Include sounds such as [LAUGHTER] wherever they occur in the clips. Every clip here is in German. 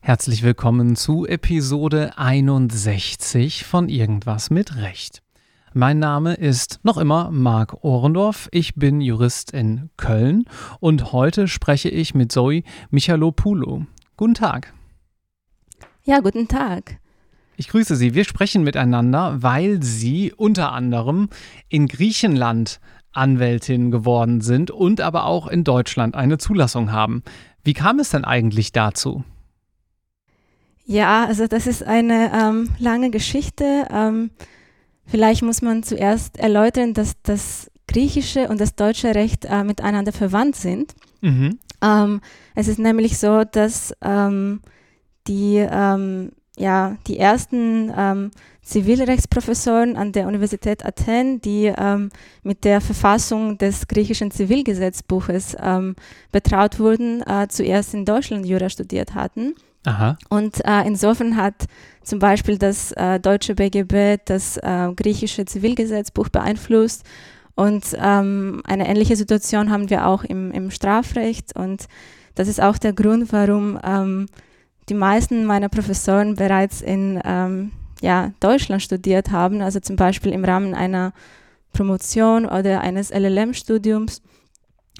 Herzlich willkommen zu Episode 61 von Irgendwas mit Recht. Mein Name ist noch immer Marc Ohrendorf. Ich bin Jurist in Köln und heute spreche ich mit Zoe Michalopoulou. Guten Tag. Ja, guten Tag. Ich grüße Sie. Wir sprechen miteinander, weil Sie unter anderem in Griechenland Anwältin geworden sind und aber auch in Deutschland eine Zulassung haben. Wie kam es denn eigentlich dazu? Ja, also das ist eine ähm, lange Geschichte. Ähm, Vielleicht muss man zuerst erläutern, dass das griechische und das deutsche Recht äh, miteinander verwandt sind. Mhm. Ähm, es ist nämlich so, dass ähm, die, ähm, ja, die ersten ähm, Zivilrechtsprofessoren an der Universität Athen, die ähm, mit der Verfassung des griechischen Zivilgesetzbuches ähm, betraut wurden, äh, zuerst in Deutschland Jura studiert hatten. Aha. Und äh, insofern hat zum Beispiel das äh, deutsche BGB das äh, griechische Zivilgesetzbuch beeinflusst. Und ähm, eine ähnliche Situation haben wir auch im, im Strafrecht. Und das ist auch der Grund, warum ähm, die meisten meiner Professoren bereits in ähm, ja, Deutschland studiert haben, also zum Beispiel im Rahmen einer Promotion oder eines LLM-Studiums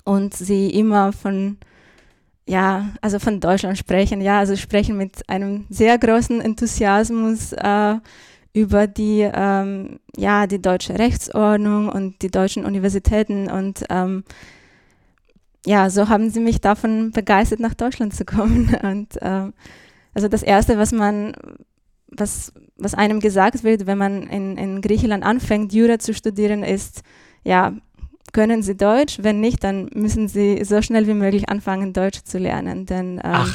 und sie immer von ja, also von Deutschland sprechen, ja, also sprechen mit einem sehr großen Enthusiasmus äh, über die, ähm, ja, die deutsche Rechtsordnung und die deutschen Universitäten und ähm, ja, so haben sie mich davon begeistert, nach Deutschland zu kommen. [LAUGHS] Und äh, also das Erste, was man, was, was einem gesagt wird, wenn man in, in Griechenland anfängt, Jura zu studieren, ist, ja, können Sie Deutsch? Wenn nicht, dann müssen Sie so schnell wie möglich anfangen, Deutsch zu lernen. Denn ähm,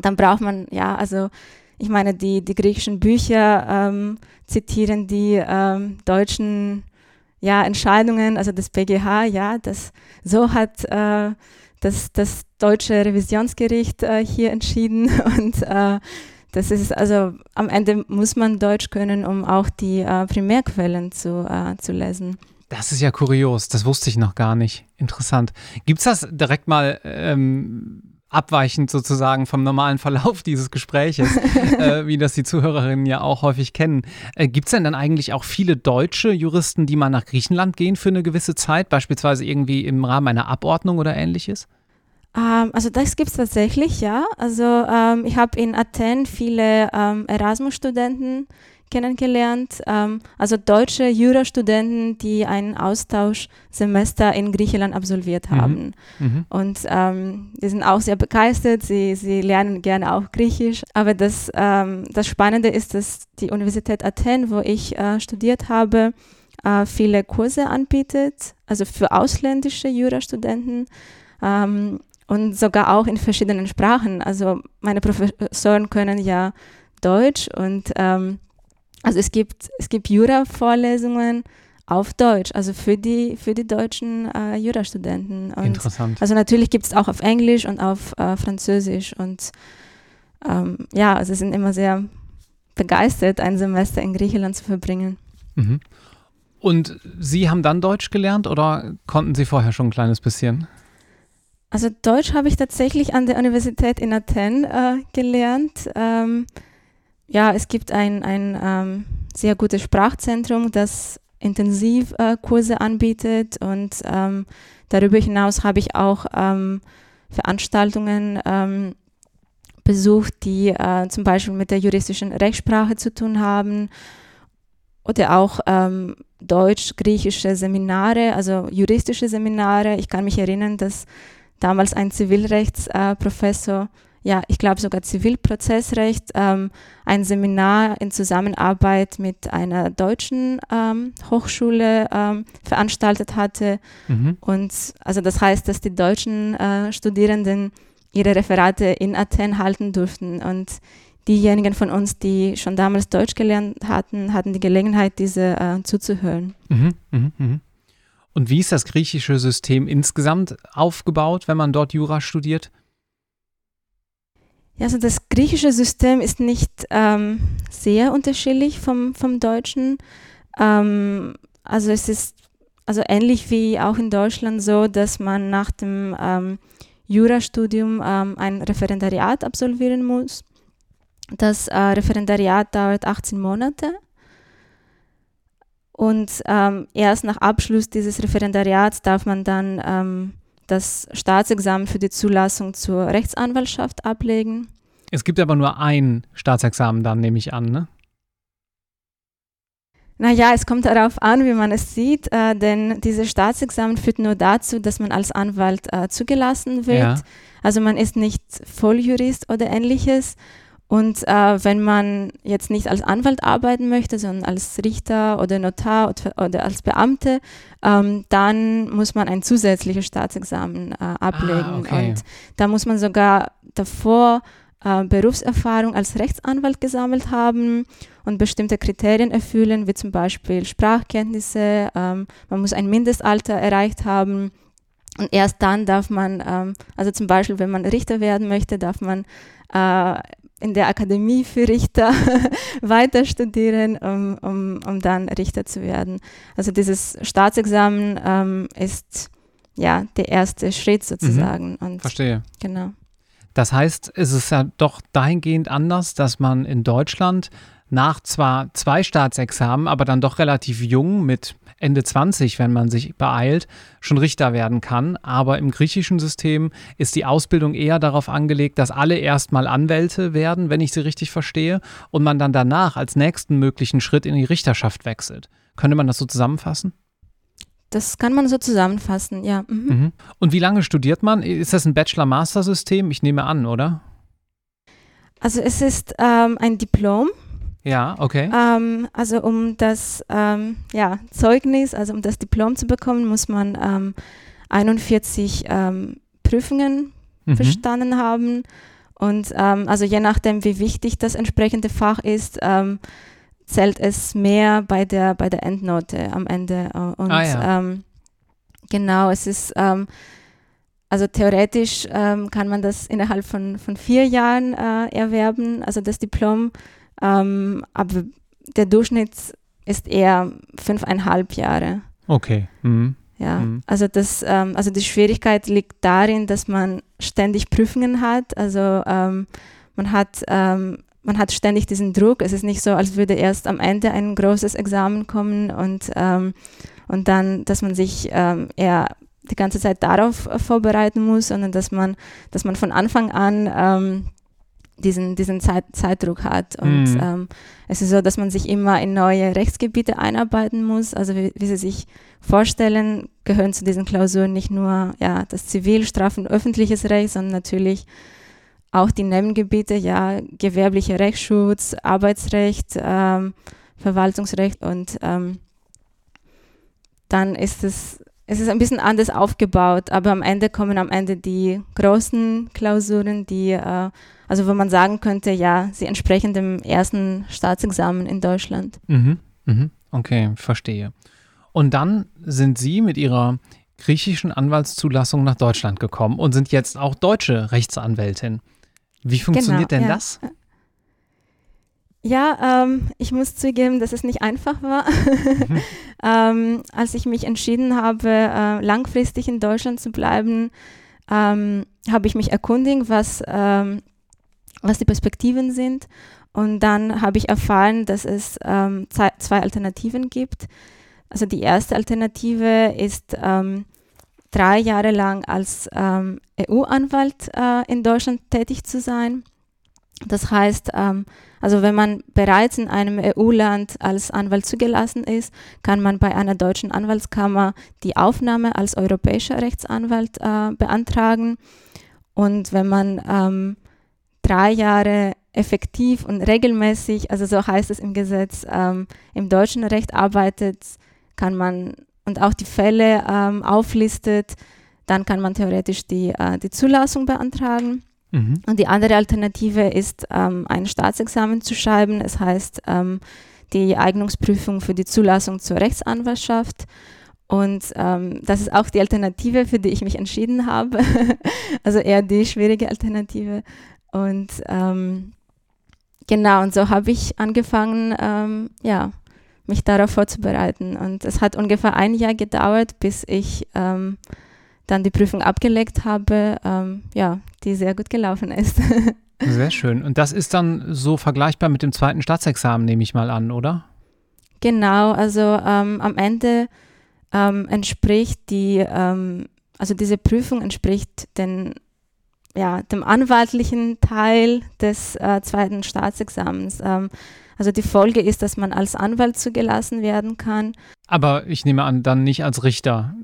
dann braucht man, ja, also ich meine, die, die griechischen Bücher ähm, zitieren die ähm, deutschen ja, Entscheidungen, also das BGH, ja, das so hat äh, das, das deutsche Revisionsgericht äh, hier entschieden [LAUGHS] und äh, das ist also am Ende muss man Deutsch können, um auch die äh, Primärquellen zu, äh, zu lesen. Das ist ja kurios, das wusste ich noch gar nicht. Interessant. Gibt es das direkt mal ähm, abweichend sozusagen vom normalen Verlauf [LAUGHS] dieses Gespräches, äh, wie das die Zuhörerinnen ja auch häufig kennen? Äh, Gibt es denn dann eigentlich auch viele deutsche Juristen, die mal nach Griechenland gehen für eine gewisse Zeit, beispielsweise irgendwie im Rahmen einer Abordnung oder ähnliches? Ähm, also das gibt es tatsächlich, ja. Also ähm, ich habe in Athen viele ähm, Erasmus-Studenten kennengelernt, ähm, also deutsche Jurastudenten, die ein Austauschsemester in Griechenland absolviert mhm. haben. Mhm. Und ähm, die sind auch sehr begeistert, sie, sie lernen gerne auch Griechisch. Aber das, ähm, das Spannende ist, dass die Universität Athen, wo ich äh, studiert habe, äh, viele Kurse anbietet, also für ausländische Jurastudenten. Ähm, und sogar auch in verschiedenen Sprachen. Also meine Professoren können ja Deutsch und ähm, also es gibt, es gibt Jura-Vorlesungen auf Deutsch, also für die, für die deutschen äh, Jurastudenten. Interessant. Also natürlich gibt es auch auf Englisch und auf äh, Französisch und ähm, ja, also sind immer sehr begeistert, ein Semester in Griechenland zu verbringen. Mhm. Und Sie haben dann Deutsch gelernt oder konnten Sie vorher schon ein kleines bisschen? Also Deutsch habe ich tatsächlich an der Universität in Athen äh, gelernt. Ähm, ja, es gibt ein, ein ähm, sehr gutes Sprachzentrum, das Intensivkurse äh, anbietet und ähm, darüber hinaus habe ich auch ähm, Veranstaltungen ähm, besucht, die äh, zum Beispiel mit der juristischen Rechtssprache zu tun haben oder auch ähm, deutsch-griechische Seminare, also juristische Seminare. Ich kann mich erinnern, dass damals ein Zivilrechtsprofessor äh, ja, ich glaube sogar Zivilprozessrecht, ähm, ein Seminar in Zusammenarbeit mit einer deutschen ähm, Hochschule ähm, veranstaltet hatte. Mhm. Und also das heißt, dass die deutschen äh, Studierenden ihre Referate in Athen halten durften. Und diejenigen von uns, die schon damals Deutsch gelernt hatten, hatten die Gelegenheit, diese äh, zuzuhören. Mhm, mh, mh. Und wie ist das griechische System insgesamt aufgebaut, wenn man dort Jura studiert? Ja, also das griechische System ist nicht ähm, sehr unterschiedlich vom, vom deutschen. Ähm, also es ist also ähnlich wie auch in Deutschland so, dass man nach dem ähm, Jurastudium ähm, ein Referendariat absolvieren muss. Das äh, Referendariat dauert 18 Monate. Und ähm, erst nach Abschluss dieses Referendariats darf man dann ähm, das Staatsexamen für die Zulassung zur Rechtsanwaltschaft ablegen. Es gibt aber nur ein Staatsexamen dann, nehme ich an, ne? Naja, es kommt darauf an, wie man es sieht, äh, denn dieses Staatsexamen führt nur dazu, dass man als Anwalt äh, zugelassen wird. Ja. Also man ist nicht Volljurist oder ähnliches. Und äh, wenn man jetzt nicht als Anwalt arbeiten möchte, sondern als Richter oder Notar oder, oder als Beamte, ähm, dann muss man ein zusätzliches Staatsexamen äh, ablegen. Ah, okay. Und da muss man sogar davor äh, Berufserfahrung als Rechtsanwalt gesammelt haben und bestimmte Kriterien erfüllen, wie zum Beispiel Sprachkenntnisse. Ähm, man muss ein Mindestalter erreicht haben. Und erst dann darf man, ähm, also zum Beispiel, wenn man Richter werden möchte, darf man äh, in der Akademie für Richter [LAUGHS] weiter studieren, um, um, um dann Richter zu werden. Also dieses Staatsexamen ähm, ist ja der erste Schritt sozusagen. Mhm. Verstehe. Genau. Das heißt, es ist ja doch dahingehend anders, dass man in Deutschland nach zwar zwei Staatsexamen, aber dann doch relativ jung mit Ende 20, wenn man sich beeilt, schon Richter werden kann. Aber im griechischen System ist die Ausbildung eher darauf angelegt, dass alle erstmal Anwälte werden, wenn ich sie richtig verstehe, und man dann danach als nächsten möglichen Schritt in die Richterschaft wechselt. Könnte man das so zusammenfassen? Das kann man so zusammenfassen, ja. Mhm. Mhm. Und wie lange studiert man? Ist das ein Bachelor-Master-System? Ich nehme an, oder? Also es ist ähm, ein Diplom ja, okay. Ähm, also um das ähm, ja, Zeugnis, also um das Diplom zu bekommen, muss man ähm, 41 ähm, Prüfungen mhm. bestanden haben. Und ähm, also je nachdem, wie wichtig das entsprechende Fach ist, ähm, zählt es mehr bei der, bei der Endnote am Ende. Und ah, ja. genau, es ist also theoretisch kann man das innerhalb von, von vier Jahren äh, erwerben, also das Diplom ähm, aber der Durchschnitt ist eher fünfeinhalb Jahre. Okay. Mhm. Ja, mhm. also das, ähm, also die Schwierigkeit liegt darin, dass man ständig Prüfungen hat. Also ähm, man hat ähm, man hat ständig diesen Druck. Es ist nicht so, als würde erst am Ende ein großes Examen kommen und ähm, und dann, dass man sich ähm, eher die ganze Zeit darauf vorbereiten muss, sondern dass man, dass man von Anfang an diesen, diesen Zeit, Zeitdruck hat. Und mhm. ähm, es ist so, dass man sich immer in neue Rechtsgebiete einarbeiten muss. Also wie, wie Sie sich vorstellen, gehören zu diesen Klausuren nicht nur ja, das Zivil-, Straf- und öffentliches Recht, sondern natürlich auch die Nebengebiete, ja, gewerblicher Rechtsschutz, Arbeitsrecht, ähm, Verwaltungsrecht und ähm, dann ist es, es ist ein bisschen anders aufgebaut, aber am Ende kommen am Ende die großen Klausuren, die äh, also wo man sagen könnte, ja, sie entsprechen dem ersten Staatsexamen in Deutschland. Mhm, mhm, okay, verstehe. Und dann sind Sie mit Ihrer griechischen Anwaltszulassung nach Deutschland gekommen und sind jetzt auch deutsche Rechtsanwältin. Wie funktioniert genau, denn ja. das? Ja, ähm, ich muss zugeben, dass es nicht einfach war. [LAUGHS] Mhm. ähm, als ich mich entschieden habe, äh, langfristig in Deutschland zu bleiben, ähm, habe ich mich erkundigt, was ähm, was die Perspektiven sind. Und dann habe ich erfahren, dass es ähm, zwei Alternativen gibt. Also die erste Alternative ist, ähm, drei Jahre lang als EU-Anwalt äh, in Deutschland tätig zu sein. Das heißt, ähm, also wenn man bereits in einem EU-Land als Anwalt zugelassen ist, kann man bei einer deutschen Anwaltskammer die Aufnahme als europäischer Rechtsanwalt äh, beantragen. Und wenn man ähm, drei Jahre effektiv und regelmäßig, also so heißt es im Gesetz, ähm, im deutschen Recht arbeitet, kann man und auch die Fälle ähm, auflistet, dann kann man theoretisch die, äh, die Zulassung beantragen. Mhm. Und die andere Alternative ist, ähm, ein Staatsexamen zu schreiben. Es heißt ähm, die Eignungsprüfung für die Zulassung zur Rechtsanwaltschaft. Und ähm, das ist auch die Alternative, für die ich mich entschieden habe. [LAUGHS] also eher die schwierige Alternative. Und ähm, genau, und so habe ich angefangen, ähm, ja, mich darauf vorzubereiten. Und es hat ungefähr ein Jahr gedauert, bis ich ähm, dann die Prüfung abgelegt habe, ähm, ja, die sehr gut gelaufen ist. [LAUGHS] Sehr schön. Und das ist dann so vergleichbar mit dem zweiten Staatsexamen, nehme ich mal an, oder? Genau, also ähm, am Ende ähm, entspricht die, ähm, also diese Prüfung entspricht den, ja, dem anwaltlichen Teil des äh, zweiten Staatsexamens. Ähm, also die Folge ist, dass man als Anwalt zugelassen werden kann. Aber ich nehme an, dann nicht als Richter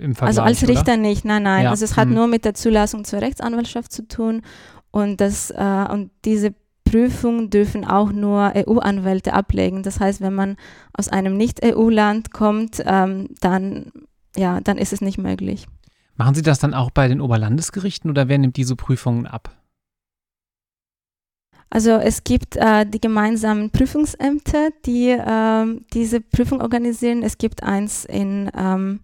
im Vergleich, Also als Richter oder? nicht, nein, nein. Ja. Also es hat Mhm. nur mit der Zulassung zur Rechtsanwaltschaft zu tun und das äh, und diese Prüfung dürfen auch nur EU-Anwälte ablegen. Das heißt, wenn man aus einem Nicht-EU-Land kommt, ähm, dann ja, dann ist es nicht möglich. Machen Sie das dann auch bei den Oberlandesgerichten oder wer nimmt diese Prüfungen ab? Also es gibt äh, die gemeinsamen Prüfungsämter, die ähm, diese Prüfung organisieren. Es gibt eins in ähm,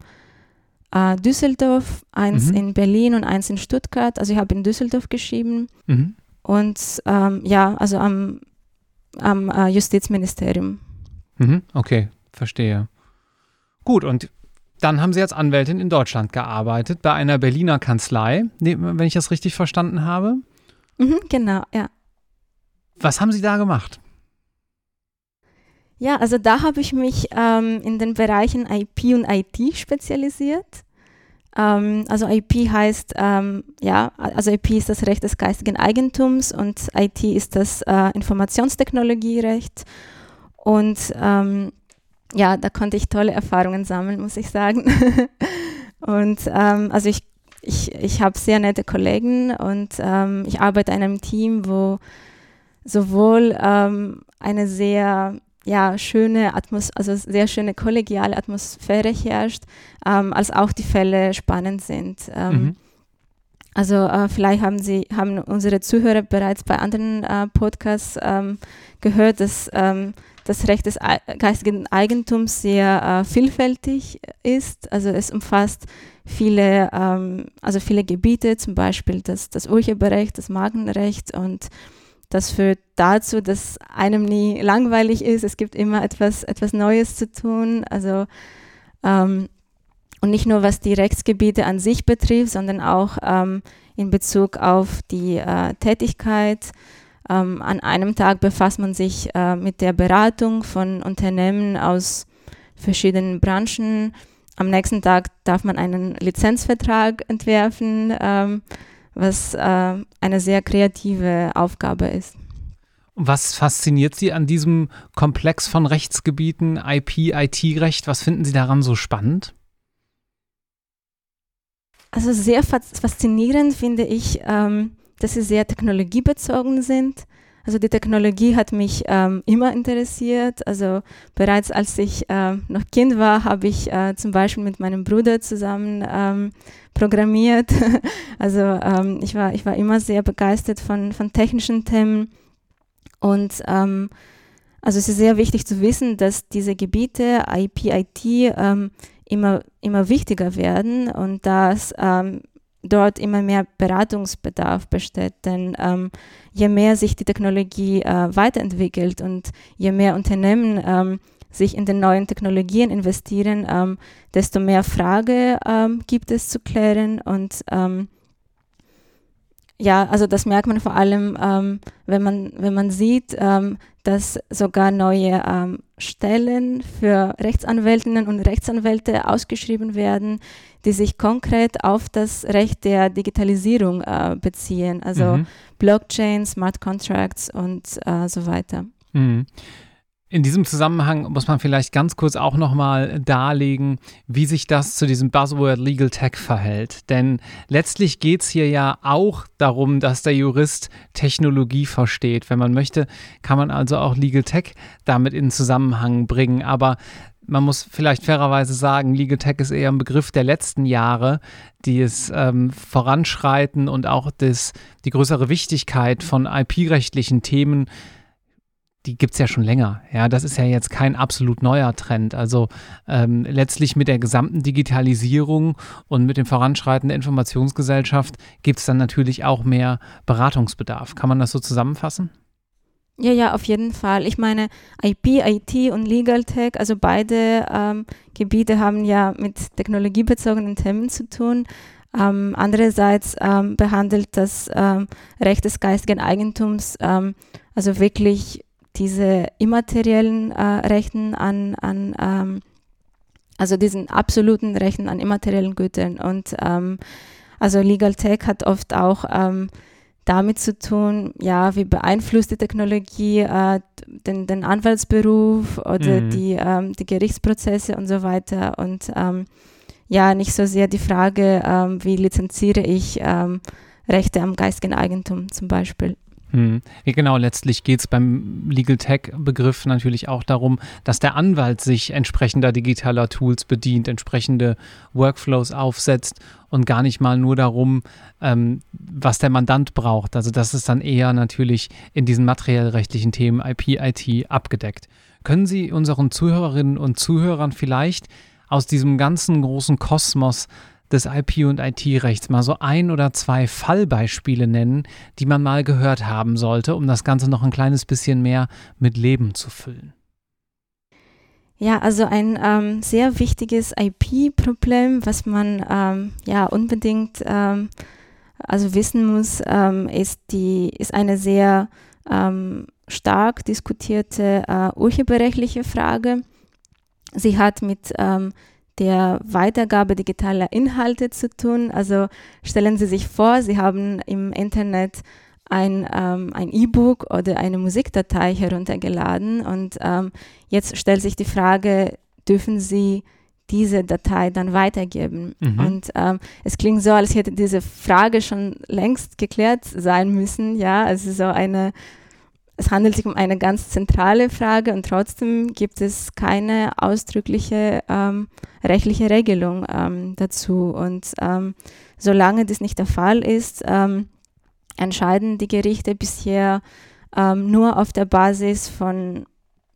äh, Düsseldorf, eins Mhm. in Berlin und eins in Stuttgart. Also ich habe in Düsseldorf geschrieben Mhm. und ähm, ja, also am, am äh, Justizministerium. Mhm. Okay, verstehe. Gut, und dann haben Sie als Anwältin in Deutschland gearbeitet, bei einer Berliner Kanzlei, ne, wenn ich das richtig verstanden habe. Mhm, genau, ja. Was haben Sie da gemacht? Ja, also da habe ich mich ähm, in den Bereichen IP und IT spezialisiert. Ähm, also IP heißt, ähm, ja, also IP ist das Recht des geistigen Eigentums und IT ist das äh, Informationstechnologierecht. Und ähm, ja, da konnte ich tolle Erfahrungen sammeln, muss ich sagen. [LAUGHS] und ähm, also ich, ich, ich habe sehr nette Kollegen und ähm, ich arbeite in einem Team, wo sowohl eine sehr ja, schöne Atmos also sehr schöne kollegiale Atmosphäre herrscht, ähm, als auch die Fälle spannend sind. Ähm, Mhm. Also äh, vielleicht haben Sie haben unsere Zuhörer bereits bei anderen äh, Podcasts ähm, gehört, dass ähm, das Recht des Ei- geistigen Eigentums sehr äh, vielfältig ist. Also es umfasst viele, ähm, also viele Gebiete, zum Beispiel das, das Urheberrecht, das Markenrecht und das führt dazu, dass einem nie langweilig ist. Es gibt immer etwas, etwas Neues zu tun. Also ähm, und nicht nur was die Rechtsgebiete an sich betrifft, sondern auch ähm, in Bezug auf die äh, Tätigkeit. Ähm, an einem Tag befasst man sich äh, mit der Beratung von Unternehmen aus verschiedenen Branchen. Am nächsten Tag darf man einen Lizenzvertrag entwerfen, ähm, was äh, eine sehr kreative Aufgabe ist. Was fasziniert Sie an diesem Komplex von Rechtsgebieten, IP, IT-Recht? Was finden Sie daran so spannend? Also sehr fas- faszinierend finde ich, ähm, dass sie sehr technologiebezogen sind. Also die Technologie hat mich ähm, immer interessiert. Also bereits als ich ähm, noch Kind war, habe ich äh, zum Beispiel mit meinem Bruder zusammen ähm, programmiert. [LAUGHS] also ähm, ich, war, ich war immer sehr begeistert von, von technischen Themen. Und ähm, also es ist sehr wichtig zu wissen, dass diese Gebiete IP, IT ähm, immer, immer wichtiger werden und dass ähm, dort immer mehr Beratungsbedarf besteht. Denn ähm, je mehr sich die Technologie äh, weiterentwickelt und je mehr Unternehmen ähm, sich in den neuen Technologien investieren, ähm, desto mehr Frage ähm, gibt es zu klären und ähm, ja, also das merkt man vor allem, ähm, wenn, man, wenn man sieht, ähm, dass sogar neue ähm, Stellen für Rechtsanwältinnen und Rechtsanwälte ausgeschrieben werden, die sich konkret auf das Recht der Digitalisierung äh, beziehen, also Mhm. Blockchain, Smart Contracts und äh, so weiter. Mhm. In diesem Zusammenhang muss man vielleicht ganz kurz auch nochmal darlegen, wie sich das zu diesem Buzzword Legal Tech verhält. Denn letztlich geht es hier ja auch darum, dass der Jurist Technologie versteht. Wenn man möchte, kann man also auch Legal Tech damit in Zusammenhang bringen. Aber man muss vielleicht fairerweise sagen, Legal Tech ist eher ein Begriff der letzten Jahre, die es ähm, voranschreiten und auch das, die größere Wichtigkeit von IP-rechtlichen Themen die gibt es ja schon länger. Ja, das ist ja jetzt kein absolut neuer Trend. Also ähm, letztlich mit der gesamten Digitalisierung und mit dem Voranschreiten der Informationsgesellschaft gibt es dann natürlich auch mehr Beratungsbedarf. Kann man das so zusammenfassen? Ja, ja, auf jeden Fall. Ich meine, IP, IT und Legal Tech, also beide ähm, Gebiete haben ja mit technologiebezogenen Themen zu tun. Ähm, andererseits ähm, behandelt das ähm, Recht des geistigen Eigentums ähm, also wirklich diese immateriellen äh, Rechten an, an ähm, also diesen absoluten Rechten an immateriellen Gütern. Und ähm, also Legal Tech hat oft auch damit zu tun, ja, wie beeinflusst die Technologie äh, den, den Anwaltsberuf oder mhm. die, ähm, die Gerichtsprozesse und so weiter. Und ähm, ja, nicht so sehr die Frage, ähm, wie lizenziere ich ähm, Rechte am geistigen Eigentum zum Beispiel. Hm. Genau, letztlich geht es beim Legal Tech-Begriff natürlich auch darum, dass der Anwalt sich entsprechender digitaler Tools bedient, entsprechende Workflows aufsetzt und gar nicht mal nur darum, ähm, was der Mandant braucht. Also das ist dann eher natürlich in diesen materiellrechtlichen Themen IP, IT abgedeckt. Können Sie unseren Zuhörerinnen und Zuhörern vielleicht aus diesem ganzen großen Kosmos des IP- und IT-Rechts mal so ein oder zwei Fallbeispiele nennen, die man mal gehört haben sollte, um das Ganze noch ein kleines bisschen mehr mit Leben zu füllen? Ja, also ein ähm, sehr wichtiges IP-Problem, was man ähm, ja unbedingt ähm, also wissen muss, ähm, ist die ist eine sehr ähm, stark diskutierte äh, urheberrechtliche Frage. Sie hat mit ähm, der Weitergabe digitaler Inhalte zu tun. Also stellen Sie sich vor, Sie haben im Internet ein ähm, ein E-Book oder eine Musikdatei heruntergeladen und ähm, jetzt stellt sich die Frage, dürfen Sie diese Datei dann weitergeben? Mhm. Und ähm, es klingt so, als hätte diese Frage schon längst geklärt sein müssen. Ja, also so eine es handelt sich um eine ganz zentrale Frage und trotzdem gibt es keine ausdrückliche ähm, rechtliche Regelung ähm, dazu. Und ähm, solange das nicht der Fall ist, ähm, entscheiden die Gerichte bisher ähm, nur auf der Basis von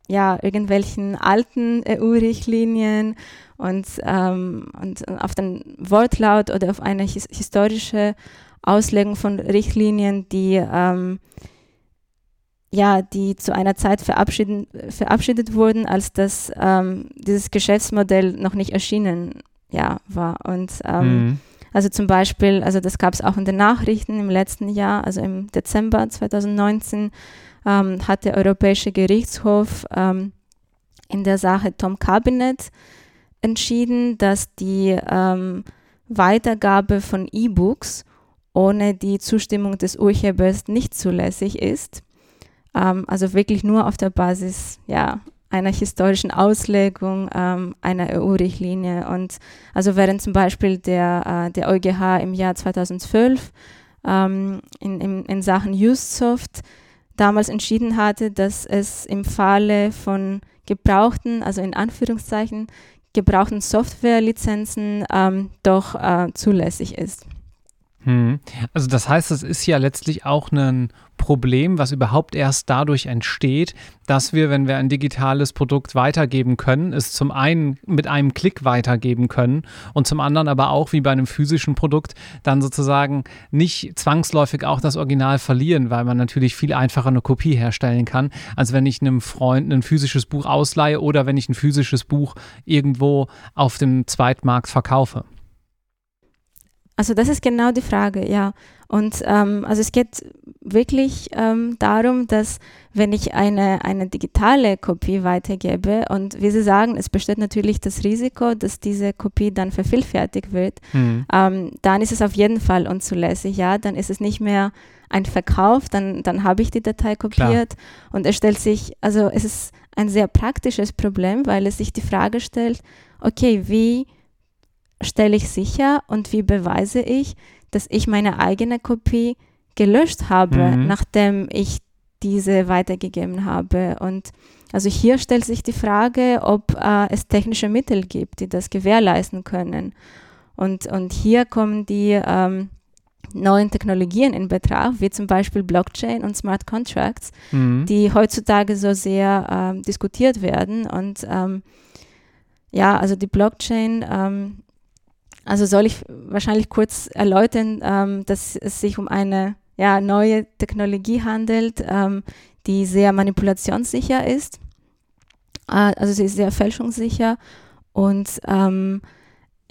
ja, irgendwelchen alten EU-Richtlinien und, ähm, und auf den Wortlaut oder auf eine his historische Auslegung von Richtlinien, die ähm, ja, die zu einer Zeit verabschiedet wurden, als das, ähm, dieses Geschäftsmodell noch nicht erschienen ja, war. Und ähm, mhm. also zum Beispiel, also das gab es auch in den Nachrichten im letzten Jahr, also im Dezember 2019 ähm, hat der Europäische Gerichtshof ähm, in der Sache Tom Cabinet entschieden, dass die ähm, Weitergabe von E-Books ohne die Zustimmung des Urhebers nicht zulässig ist. Ähm, also wirklich nur auf der Basis ja, einer historischen Auslegung ähm, einer EU-Richtlinie. Und also während zum Beispiel der, äh, der EuGH im Jahr 2012 ähm, in, in, in Sachen UseSoft damals entschieden hatte, dass es im Falle von gebrauchten, also in Anführungszeichen, gebrauchten Softwarelizenzen ähm, doch äh, zulässig ist. Hm. Also das heißt, es ist ja letztlich auch ein Problem, was überhaupt erst dadurch entsteht, dass wir, wenn wir ein digitales Produkt weitergeben können, es zum einen mit einem Klick weitergeben können und zum anderen aber auch wie bei einem physischen Produkt dann sozusagen nicht zwangsläufig auch das Original verlieren, weil man natürlich viel einfacher eine Kopie herstellen kann, als wenn ich einem Freund ein physisches Buch ausleihe oder wenn ich ein physisches Buch irgendwo auf dem Zweitmarkt verkaufe. Also das ist genau die Frage, ja. Und ähm, also es geht wirklich ähm, darum, dass wenn ich eine, eine digitale Kopie weitergebe und wie Sie sagen, es besteht natürlich das Risiko, dass diese Kopie dann vervielfältigt wird, mhm. ähm, dann ist es auf jeden Fall unzulässig, ja, dann ist es nicht mehr ein Verkauf, dann, dann habe ich die Datei kopiert Klar. und es stellt sich, also es ist ein sehr praktisches Problem, weil es sich die Frage stellt, okay, wie stelle ich sicher und wie beweise ich, dass ich meine eigene Kopie gelöscht habe, mhm. nachdem ich diese weitergegeben habe. Und also hier stellt sich die Frage, ob äh, es technische Mittel gibt, die das gewährleisten können. Und, und hier kommen die ähm, neuen Technologien in Betracht, wie zum Beispiel Blockchain und Smart Contracts, mhm. die heutzutage so sehr ähm, diskutiert werden. Und ähm, ja, also die Blockchain ähm, also soll ich wahrscheinlich kurz erläutern, ähm, dass es sich um eine ja, neue Technologie handelt, ähm, die sehr manipulationssicher ist. Äh, also sie ist sehr fälschungssicher und ähm,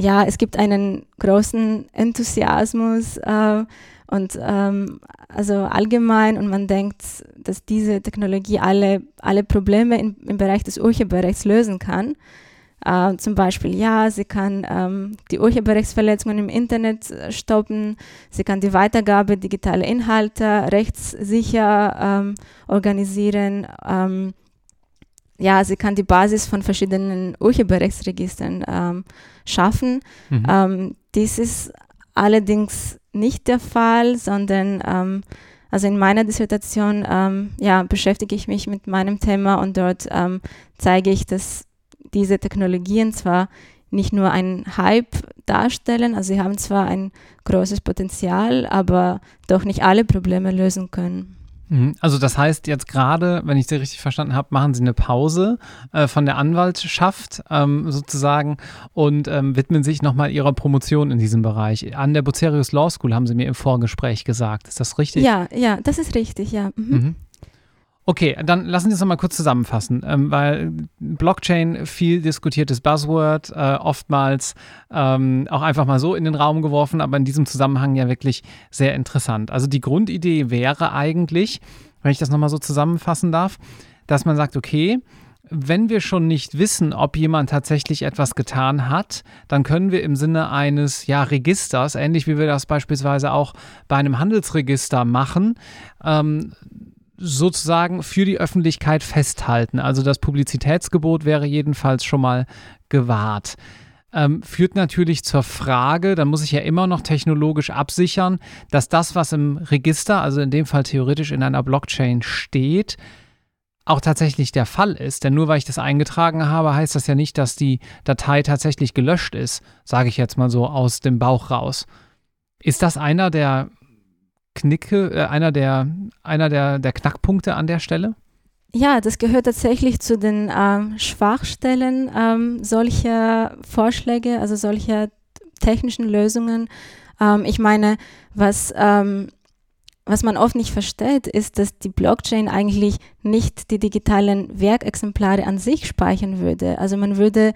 ja, es gibt einen großen Enthusiasmus äh, und ähm, also allgemein und man denkt, dass diese Technologie alle, alle Probleme in, im Bereich des Urheberrechts lösen kann. Äh, zum Beispiel, ja, sie kann ähm, die Urheberrechtsverletzungen im Internet äh, stoppen, sie kann die Weitergabe digitaler Inhalte rechtssicher ähm, organisieren. Ähm, ja, sie kann die Basis von verschiedenen Urheberrechtsregistern ähm, schaffen. Mhm. Ähm, dies ist allerdings nicht der Fall, sondern ähm, also in meiner Dissertation ähm, ja, beschäftige ich mich mit meinem Thema und dort ähm, zeige ich, dass diese Technologien zwar nicht nur einen Hype darstellen, also sie haben zwar ein großes Potenzial, aber doch nicht alle Probleme lösen können. Mhm. Also das heißt jetzt gerade, wenn ich Sie richtig verstanden habe, machen Sie eine Pause äh, von der Anwaltschaft ähm, sozusagen und ähm, widmen sich nochmal Ihrer Promotion in diesem Bereich. An der Bucerius Law School haben Sie mir im Vorgespräch gesagt. Ist das richtig? Ja, ja, das ist richtig, ja. Mhm. Mhm. Okay, dann lassen Sie es nochmal kurz zusammenfassen, ähm, weil Blockchain viel diskutiertes Buzzword, äh, oftmals ähm, auch einfach mal so in den Raum geworfen, aber in diesem Zusammenhang ja wirklich sehr interessant. Also die Grundidee wäre eigentlich, wenn ich das nochmal so zusammenfassen darf, dass man sagt, okay, wenn wir schon nicht wissen, ob jemand tatsächlich etwas getan hat, dann können wir im Sinne eines ja, Registers, ähnlich wie wir das beispielsweise auch bei einem Handelsregister machen, ähm, sozusagen für die Öffentlichkeit festhalten. Also das Publizitätsgebot wäre jedenfalls schon mal gewahrt. Ähm, führt natürlich zur Frage, da muss ich ja immer noch technologisch absichern, dass das, was im Register, also in dem Fall theoretisch in einer Blockchain steht, auch tatsächlich der Fall ist. Denn nur weil ich das eingetragen habe, heißt das ja nicht, dass die Datei tatsächlich gelöscht ist, sage ich jetzt mal so aus dem Bauch raus. Ist das einer der Knicke, äh, einer, der, einer der, der Knackpunkte an der Stelle? Ja, das gehört tatsächlich zu den ähm, Schwachstellen ähm, solcher Vorschläge, also solcher technischen Lösungen. Ähm, ich meine, was, ähm, was man oft nicht versteht, ist, dass die Blockchain eigentlich nicht die digitalen Werkexemplare an sich speichern würde. Also man würde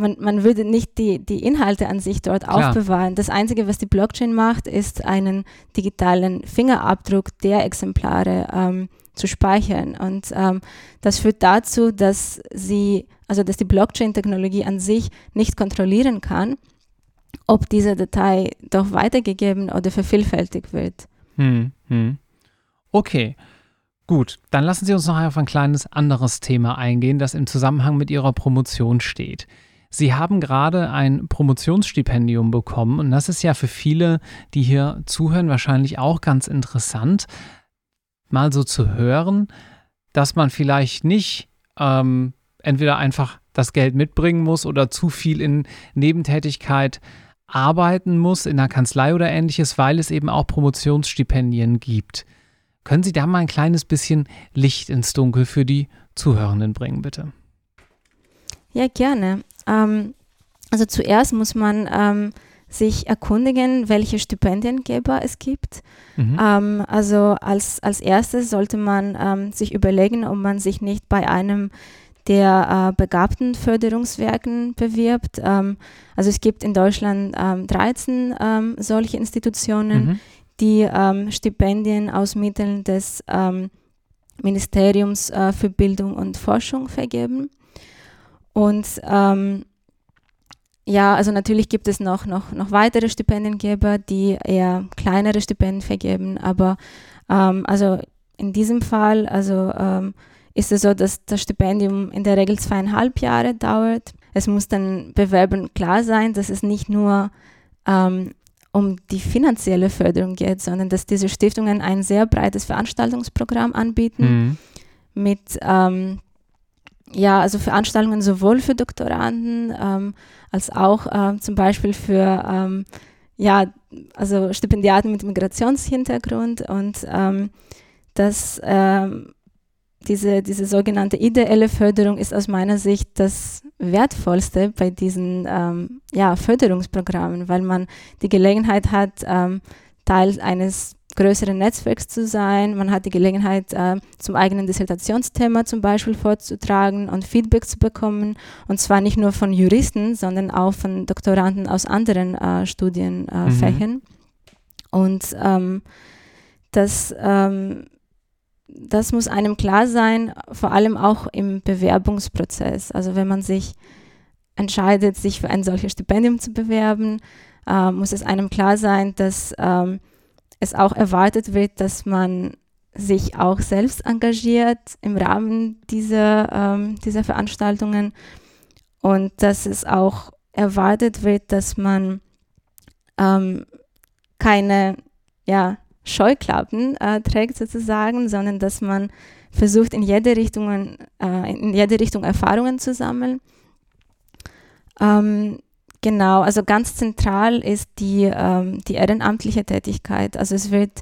man, man würde nicht die, die Inhalte an sich dort Klar. aufbewahren. Das Einzige, was die Blockchain macht, ist einen digitalen Fingerabdruck der Exemplare ähm, zu speichern. Und ähm, das führt dazu, dass sie, also dass die Blockchain-Technologie an sich nicht kontrollieren kann, ob diese Datei doch weitergegeben oder vervielfältigt wird. Hm, hm. Okay. Gut, dann lassen Sie uns noch auf ein kleines anderes Thema eingehen, das im Zusammenhang mit Ihrer Promotion steht. Sie haben gerade ein Promotionsstipendium bekommen und das ist ja für viele, die hier zuhören, wahrscheinlich auch ganz interessant, mal so zu hören, dass man vielleicht nicht ähm, entweder einfach das Geld mitbringen muss oder zu viel in Nebentätigkeit arbeiten muss in der Kanzlei oder ähnliches, weil es eben auch Promotionsstipendien gibt. Können Sie da mal ein kleines bisschen Licht ins Dunkel für die Zuhörenden bringen, bitte? Ja, gerne. Ähm, also zuerst muss man ähm, sich erkundigen, welche Stipendiengeber es gibt. Mhm. Ähm, also als, als erstes sollte man ähm, sich überlegen, ob man sich nicht bei einem der äh, begabten Förderungswerken bewirbt. Ähm, also es gibt in Deutschland 13 ähm, solche Institutionen, mhm. die Stipendien aus Mitteln des Ministeriums äh, für Bildung und Forschung vergeben. Und ähm, ja, also natürlich gibt es noch, noch, noch weitere Stipendiengeber, die eher kleinere Stipendien vergeben, aber ähm, also in diesem Fall, also ähm, ist es so, dass das Stipendium in der Regel zweieinhalb Jahre dauert. Es muss dann Bewerbern klar sein, dass es nicht nur ähm, um die finanzielle Förderung geht, sondern dass diese Stiftungen ein sehr breites Veranstaltungsprogramm anbieten mhm. mit ähm, ja, also Veranstaltungen sowohl für Doktoranden ähm, als auch ähm, zum Beispiel für ähm, ja, also Stipendiaten mit Migrationshintergrund und ähm, das, ähm, diese, diese sogenannte ideelle Förderung ist aus meiner Sicht das Wertvollste bei diesen ähm, ja, Förderungsprogrammen, weil man die Gelegenheit hat, Teil eines größeren Netzwerks zu sein. Man hat die Gelegenheit, äh, zum eigenen Dissertationsthema zum Beispiel vorzutragen und Feedback zu bekommen. Und zwar nicht nur von Juristen, sondern auch von Doktoranden aus anderen äh, Studienfächern. Mhm. Und ähm, das, ähm, das muss einem klar sein, vor allem auch im Bewerbungsprozess. Also wenn man sich entscheidet, sich für ein solches Stipendium zu bewerben, äh, muss es einem klar sein, dass ähm, es auch erwartet wird, dass man sich auch selbst engagiert im Rahmen dieser, ähm, dieser Veranstaltungen und dass es auch erwartet wird, dass man ähm, keine ja, Scheuklappen äh, trägt sozusagen, sondern dass man versucht, in jede Richtung, äh, in jede Richtung Erfahrungen zu sammeln. Ähm, Genau, also ganz zentral ist die, ähm, die ehrenamtliche Tätigkeit. Also es wird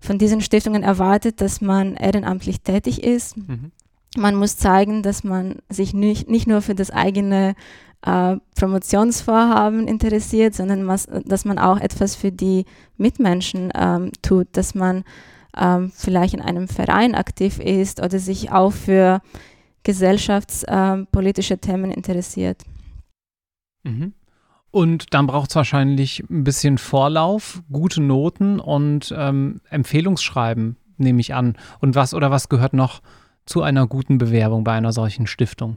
von diesen Stiftungen erwartet, dass man ehrenamtlich tätig ist. Mhm. Man muss zeigen, dass man sich nicht, nicht nur für das eigene äh, Promotionsvorhaben interessiert, sondern was, dass man auch etwas für die Mitmenschen ähm, tut, dass man ähm, vielleicht in einem Verein aktiv ist oder sich auch für gesellschaftspolitische äh, Themen interessiert. Mhm. Und dann braucht es wahrscheinlich ein bisschen Vorlauf, gute Noten und ähm, Empfehlungsschreiben, nehme ich an. Und was oder was gehört noch zu einer guten Bewerbung bei einer solchen Stiftung?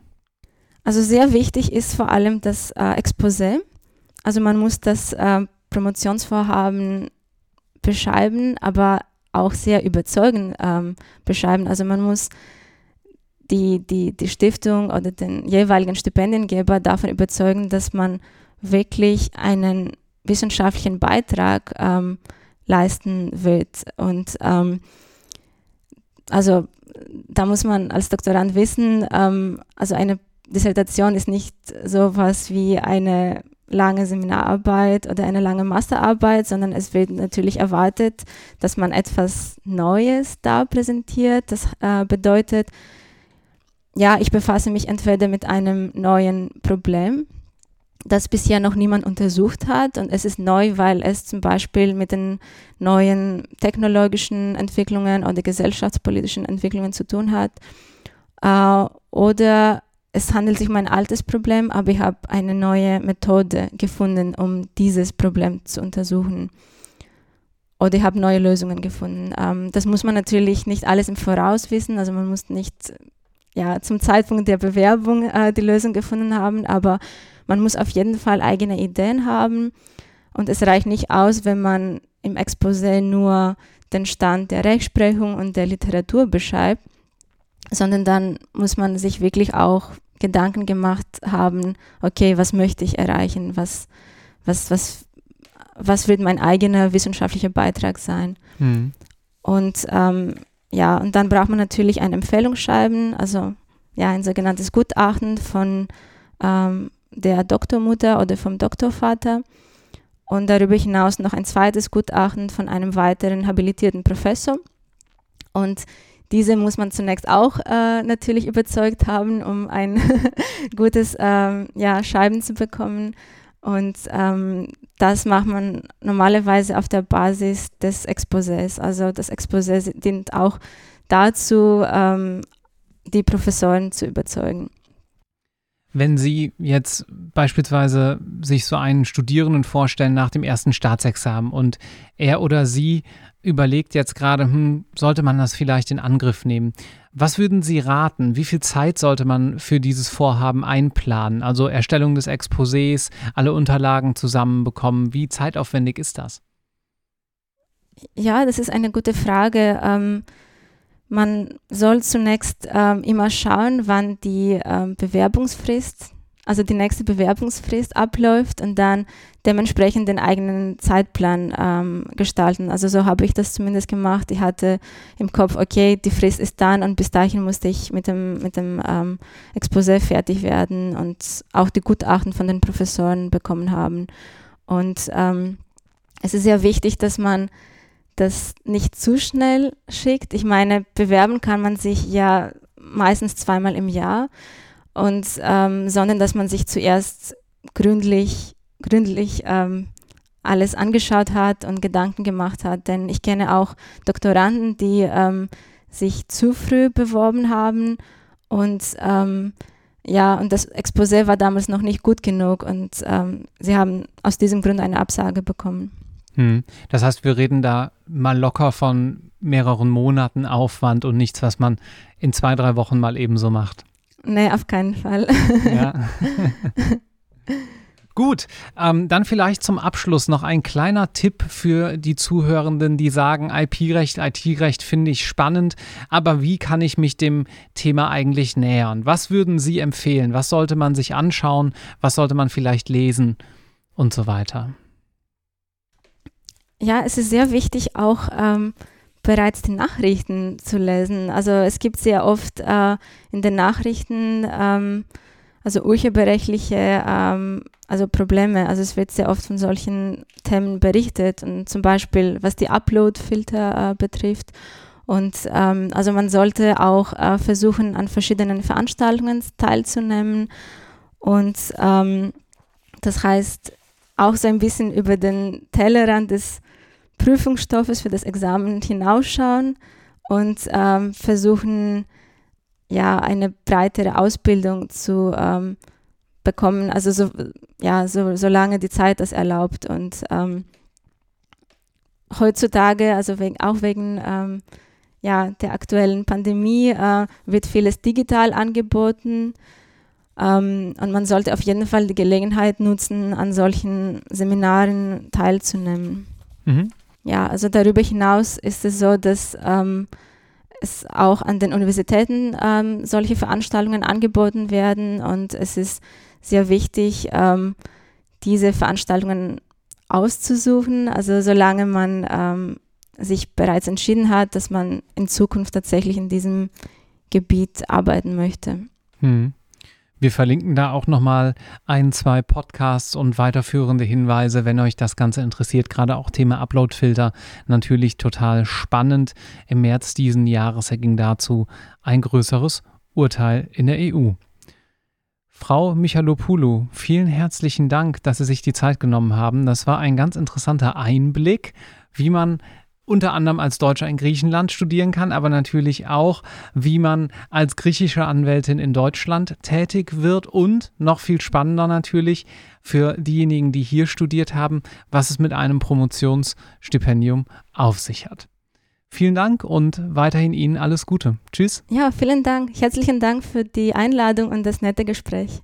Also sehr wichtig ist vor allem das äh, Exposé. Also man muss das äh, Promotionsvorhaben beschreiben, aber auch sehr überzeugend ähm, beschreiben. Also man muss die, die, die Stiftung oder den jeweiligen Stipendiengeber davon überzeugen, dass man wirklich einen wissenschaftlichen Beitrag ähm, leisten wird. Und ähm, also da muss man als Doktorand wissen, ähm, also eine Dissertation ist nicht so was wie eine lange Seminararbeit oder eine lange Masterarbeit, sondern es wird natürlich erwartet, dass man etwas Neues da präsentiert. Das äh, bedeutet, ja, ich befasse mich entweder mit einem neuen Problem, das bisher noch niemand untersucht hat. Und es ist neu, weil es zum Beispiel mit den neuen technologischen Entwicklungen oder gesellschaftspolitischen Entwicklungen zu tun hat. Äh, oder es handelt sich um ein altes Problem, aber ich habe eine neue Methode gefunden, um dieses Problem zu untersuchen. Oder ich habe neue Lösungen gefunden. Ähm, das muss man natürlich nicht alles im Voraus wissen. Also man muss nicht ja, zum Zeitpunkt der Bewerbung äh, die Lösung gefunden haben, aber man muss auf jeden Fall eigene Ideen haben und es reicht nicht aus, wenn man im Exposé nur den Stand der Rechtsprechung und der Literatur beschreibt, sondern dann muss man sich wirklich auch Gedanken gemacht haben, okay, was möchte ich erreichen, was, was, was, was wird mein eigener wissenschaftlicher Beitrag sein. Mhm. Und ähm, ja, und dann braucht man natürlich ein Empfehlungsschreiben, also ja, ein sogenanntes Gutachten von ähm, der Doktormutter oder vom Doktorvater und darüber hinaus noch ein zweites Gutachten von einem weiteren habilitierten Professor. Und diese muss man zunächst auch äh, natürlich überzeugt haben, um ein [LAUGHS] gutes ähm, ja, Schreiben zu bekommen. Und ähm, das macht man normalerweise auf der Basis des Exposés. Also das Exposé dient auch dazu, ähm, die Professoren zu überzeugen. Wenn Sie jetzt beispielsweise sich so einen Studierenden vorstellen nach dem ersten Staatsexamen und er oder sie überlegt jetzt gerade, hm, sollte man das vielleicht in Angriff nehmen? Was würden Sie raten? Wie viel Zeit sollte man für dieses Vorhaben einplanen? Also Erstellung des Exposés, alle Unterlagen zusammenbekommen. Wie zeitaufwendig ist das? Ja, das ist eine gute Frage. Ähm, man soll zunächst ähm, immer schauen, wann die ähm, Bewerbungsfrist, also die nächste Bewerbungsfrist abläuft und dann dementsprechend den eigenen Zeitplan ähm, gestalten. Also so habe ich das zumindest gemacht. Ich hatte im Kopf, okay, die Frist ist dann und bis dahin musste ich mit dem, mit dem ähm, Exposé fertig werden und auch die Gutachten von den Professoren bekommen haben. Und ähm, es ist sehr wichtig, dass man das nicht zu schnell schickt. Ich meine, bewerben kann man sich ja meistens zweimal im Jahr und ähm, sondern dass man sich zuerst gründlich, gründlich ähm, alles angeschaut hat und Gedanken gemacht hat. Denn ich kenne auch Doktoranden, die ähm, sich zu früh beworben haben und ähm, ja, und das Exposé war damals noch nicht gut genug und ähm, sie haben aus diesem Grund eine Absage bekommen. Hm. Das heißt, wir reden da mal locker von mehreren Monaten Aufwand und nichts, was man in zwei, drei Wochen mal ebenso macht. Nee, auf keinen Fall. Ja. [LAUGHS] Gut, ähm, dann vielleicht zum Abschluss noch ein kleiner Tipp für die Zuhörenden, die sagen, IP-Recht, IT-Recht finde ich spannend, aber wie kann ich mich dem Thema eigentlich nähern? Was würden Sie empfehlen? Was sollte man sich anschauen? Was sollte man vielleicht lesen und so weiter? Ja, es ist sehr wichtig, auch ähm, bereits die Nachrichten zu lesen. Also es gibt sehr oft äh, in den Nachrichten ähm, also urheberrechtliche ähm, also Probleme. Also es wird sehr oft von solchen Themen berichtet und zum Beispiel was die Upload-Filter äh, betrifft. Und ähm, also man sollte auch äh, versuchen, an verschiedenen Veranstaltungen teilzunehmen. Und ähm, das heißt auch so ein bisschen über den Tellerrand des Prüfungsstoffes für das Examen hinausschauen und ähm, versuchen, ja, eine breitere Ausbildung zu ähm, bekommen, also so, ja, so, solange die Zeit das erlaubt. Und ähm, heutzutage, also wegen, auch wegen ähm, ja, der aktuellen Pandemie, äh, wird vieles digital angeboten. Ähm, und man sollte auf jeden Fall die Gelegenheit nutzen, an solchen Seminaren teilzunehmen. Mhm. Ja, also darüber hinaus ist es so, dass ähm, es auch an den Universitäten ähm, solche Veranstaltungen angeboten werden und es ist sehr wichtig, ähm, diese Veranstaltungen auszusuchen. Also solange man ähm, sich bereits entschieden hat, dass man in Zukunft tatsächlich in diesem Gebiet arbeiten möchte. Hm. Wir verlinken da auch nochmal ein, zwei Podcasts und weiterführende Hinweise, wenn euch das Ganze interessiert. Gerade auch Thema Uploadfilter. Natürlich total spannend. Im März diesen Jahres erging dazu ein größeres Urteil in der EU. Frau Michalopoulou, vielen herzlichen Dank, dass Sie sich die Zeit genommen haben. Das war ein ganz interessanter Einblick, wie man unter anderem als Deutscher in Griechenland studieren kann, aber natürlich auch, wie man als griechische Anwältin in Deutschland tätig wird und noch viel spannender natürlich für diejenigen, die hier studiert haben, was es mit einem Promotionsstipendium auf sich hat. Vielen Dank und weiterhin Ihnen alles Gute. Tschüss. Ja, vielen Dank. Herzlichen Dank für die Einladung und das nette Gespräch.